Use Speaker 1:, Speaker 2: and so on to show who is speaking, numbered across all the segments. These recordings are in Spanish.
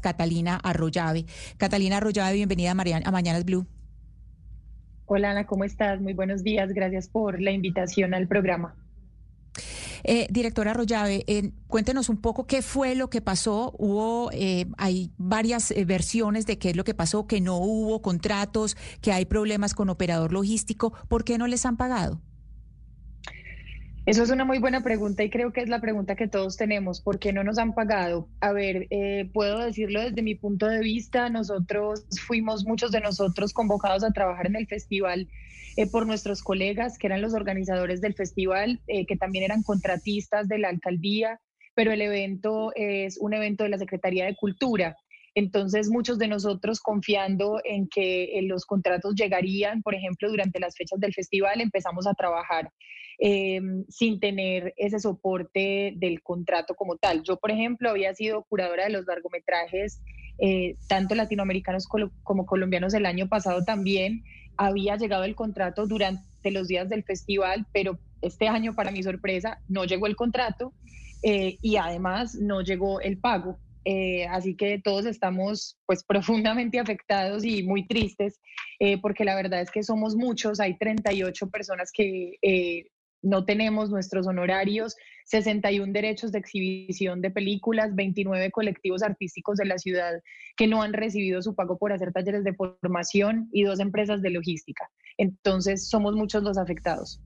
Speaker 1: Catalina Arroyave. Catalina Arroyave, bienvenida a, Mariana, a Mañanas Blue.
Speaker 2: Hola Ana, ¿cómo estás? Muy buenos días. Gracias por la invitación al programa.
Speaker 1: Eh, directora Arroyave, eh, cuéntenos un poco qué fue lo que pasó. Hubo, eh, hay varias eh, versiones de qué es lo que pasó, que no hubo contratos, que hay problemas con operador logístico. ¿Por qué no les han pagado?
Speaker 2: Eso es una muy buena pregunta y creo que es la pregunta que todos tenemos. ¿Por qué no nos han pagado? A ver, eh, puedo decirlo desde mi punto de vista. Nosotros fuimos, muchos de nosotros, convocados a trabajar en el festival eh, por nuestros colegas, que eran los organizadores del festival, eh, que también eran contratistas de la alcaldía, pero el evento es un evento de la Secretaría de Cultura. Entonces, muchos de nosotros confiando en que los contratos llegarían, por ejemplo, durante las fechas del festival, empezamos a trabajar eh, sin tener ese soporte del contrato como tal. Yo, por ejemplo, había sido curadora de los largometrajes, eh, tanto latinoamericanos como colombianos el año pasado también. Había llegado el contrato durante los días del festival, pero este año, para mi sorpresa, no llegó el contrato eh, y además no llegó el pago. Eh, así que todos estamos pues profundamente afectados y muy tristes eh, porque la verdad es que somos muchos, hay 38 personas que eh, no tenemos nuestros honorarios, 61 derechos de exhibición de películas, 29 colectivos artísticos de la ciudad que no han recibido su pago por hacer talleres de formación y dos empresas de logística. Entonces, somos muchos los afectados.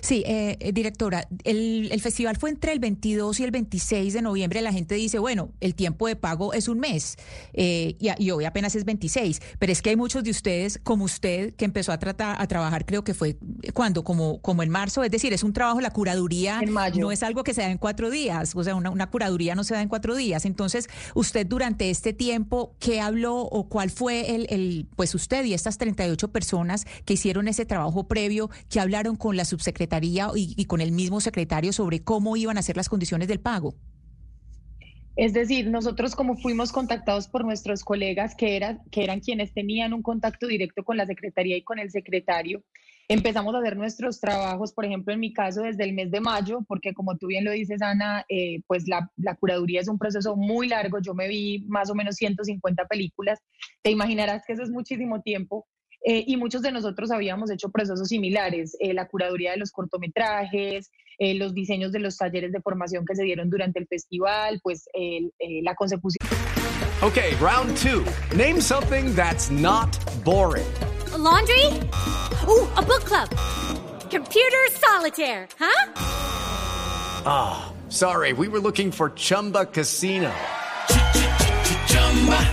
Speaker 1: Sí, eh, eh, directora, el, el, festival fue entre el 22 y el 26 de noviembre. La gente dice, bueno, el tiempo de pago es un mes eh, y, y, hoy apenas es 26, pero es que hay muchos de ustedes, como usted, que empezó a, tratar, a trabajar, creo que fue cuando, como, como en marzo, es decir, es un trabajo, la curaduría no es algo que se da en cuatro días, o sea, una, una curaduría no se da en cuatro días. Entonces, usted durante este tiempo, ¿qué habló o cuál fue el, el pues usted y estas 38 personas que hicieron ese trabajo previo, que hablaron con la subsecretaría y, con el mismo secretario sobre cómo iban a ser las condiciones del pago.
Speaker 2: Es decir, nosotros como fuimos contactados por nuestros colegas que, era, que eran quienes tenían un contacto directo con la secretaría y con el secretario, empezamos a hacer nuestros trabajos, por ejemplo, en mi caso, desde el mes de mayo, porque como tú bien lo dices, Ana, eh, pues la, la, curaduría es un proceso muy largo. Yo me vi más o menos 150 películas. Te imaginarás que eso es muchísimo tiempo. Eh, y muchos de nosotros habíamos hecho procesos similares, eh, la curaduría de los cortometrajes, eh, los diseños de los talleres de formación que se dieron durante el festival, pues la consecución.
Speaker 3: Okay, round two. Name something that's not boring.
Speaker 4: A laundry? Ooh, a book club. Computer solitaire, huh?
Speaker 3: Ah, oh, sorry, we were looking for Chumba Casino.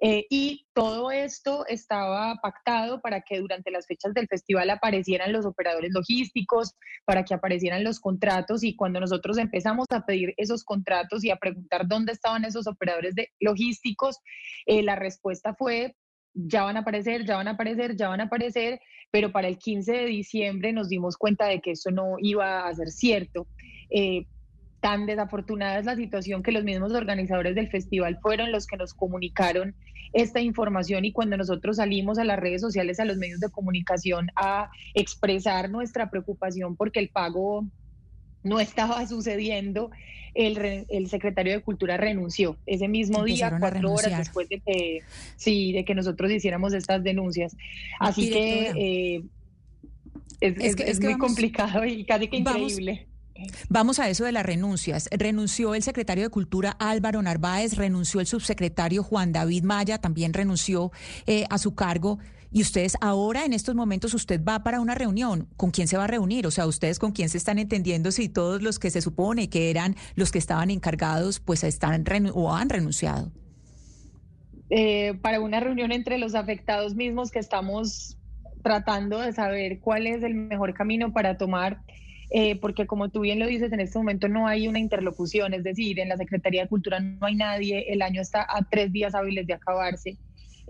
Speaker 2: Eh, y todo esto estaba pactado para que durante las fechas del festival aparecieran los operadores logísticos, para que aparecieran los contratos y cuando nosotros empezamos a pedir esos contratos y a preguntar dónde estaban esos operadores de logísticos, eh, la respuesta fue ya van a aparecer, ya van a aparecer, ya van a aparecer, pero para el 15 de diciembre nos dimos cuenta de que eso no iba a ser cierto. Eh, tan desafortunada es la situación que los mismos organizadores del festival fueron los que nos comunicaron esta información y cuando nosotros salimos a las redes sociales, a los medios de comunicación a expresar nuestra preocupación porque el pago no estaba sucediendo, el, el secretario de Cultura renunció ese mismo día, cuatro horas después de que, sí, de que nosotros hiciéramos estas denuncias. Así que, eh, es, es, es, es, muy vamos, complicado y casi que increíble.
Speaker 1: Vamos a eso de las renuncias. Renunció el secretario de Cultura Álvaro Narváez, renunció el subsecretario Juan David Maya, también renunció eh, a su cargo. Y ustedes ahora, en estos momentos, usted va para una reunión. ¿Con quién se va a reunir? O sea, ustedes con quién se están entendiendo si todos los que se supone que eran los que estaban encargados, pues están o han renunciado.
Speaker 2: Eh, para una reunión entre los afectados mismos que estamos tratando de saber cuál es el mejor camino para tomar, eh, porque como tú bien lo dices, en este momento no hay una interlocución, es decir, en la Secretaría de Cultura no hay nadie, el año está a tres días hábiles de acabarse.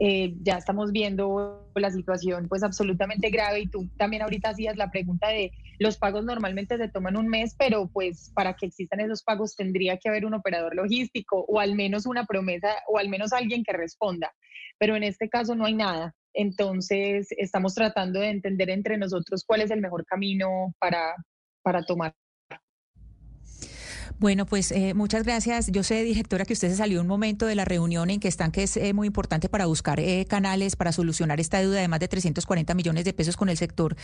Speaker 2: Eh, ya estamos viendo la situación pues absolutamente grave y tú también ahorita hacías la pregunta de los pagos normalmente se toman un mes, pero pues para que existan esos pagos tendría que haber un operador logístico o al menos una promesa o al menos alguien que responda, pero en este caso no hay nada. Entonces estamos tratando de entender entre nosotros cuál es el mejor camino para, para tomar
Speaker 1: bueno, pues eh, muchas gracias. Yo sé, directora, que usted se salió un momento de la reunión en que están, que es eh, muy importante para buscar eh, canales para solucionar esta deuda de más de 340 millones de pesos con el sector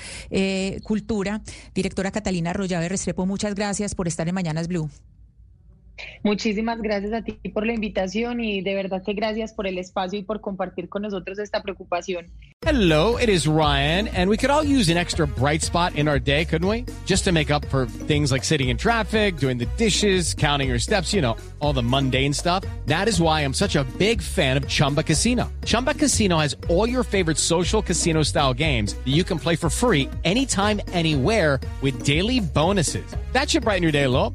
Speaker 1: cultura. Directora Catalina Arroyave Restrepo, muchas gracias por estar en Mañanas Blue.
Speaker 2: Muchísimas gracias a ti por la invitación y de verdad que gracias por el espacio y por compartir con nosotros esta preocupación.
Speaker 5: Hello, it is Ryan, and we could all use an extra bright spot in our day, couldn't we? Just to make up for things like sitting in traffic, doing the dishes, counting your steps, you know, all the mundane stuff. That is why I'm such a big fan of Chumba Casino. Chumba Casino has all your favorite social casino style games that you can play for free anytime, anywhere with daily bonuses. That should brighten your day a little.